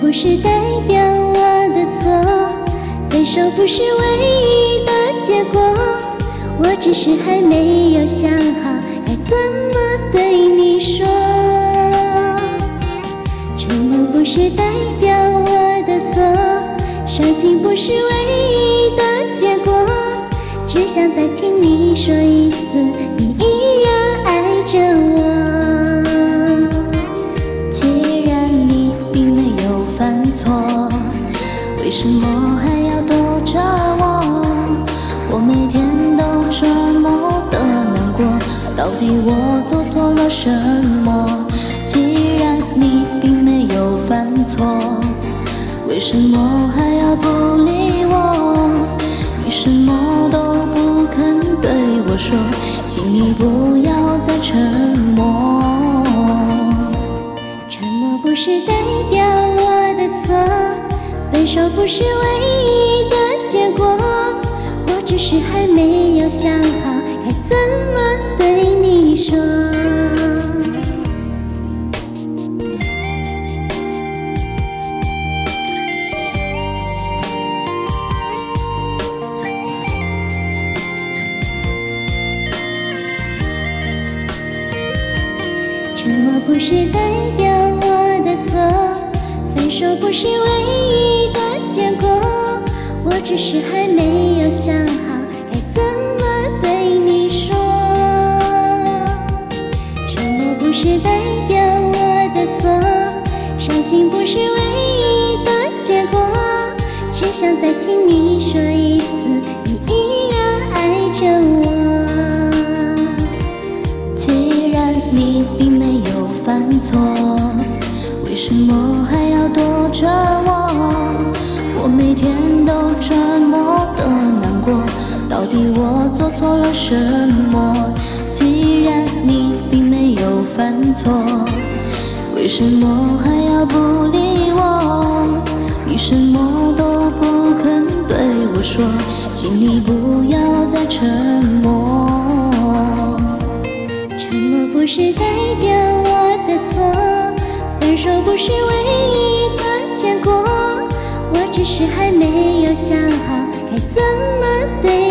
不是代表我的错，分手不是唯一的结果，我只是还没有想好该怎么对你说。沉默不是代表我的错，伤心不是唯一的结果，只想再听你说一次，你依然爱着我。错，为什么还要躲着我？我每天都这么的难过，到底我做错了什么？既然你并没有犯错，为什么还要不理我？你什么都不肯对我说，请你不要再沉默。沉默不是代表我错，分手不是唯一的结果，我只是还没有想好该怎么对你说。沉默不是代表，是唯一的结果，我只是还没有想好该怎么对你说。沉默不是代表我的错，伤心不是唯一的结果，只想再听你说一次，你依然爱着我。既然你并没有犯错，什么还要躲着我？我每天都这么的难过，到底我做错了什么？既然你并没有犯错，为什么还要不理我？你什么都不肯对我说，请你不要再沉默。沉默不是代表我的错，分手不是唯一的结果，我只是还没有想好该怎么对。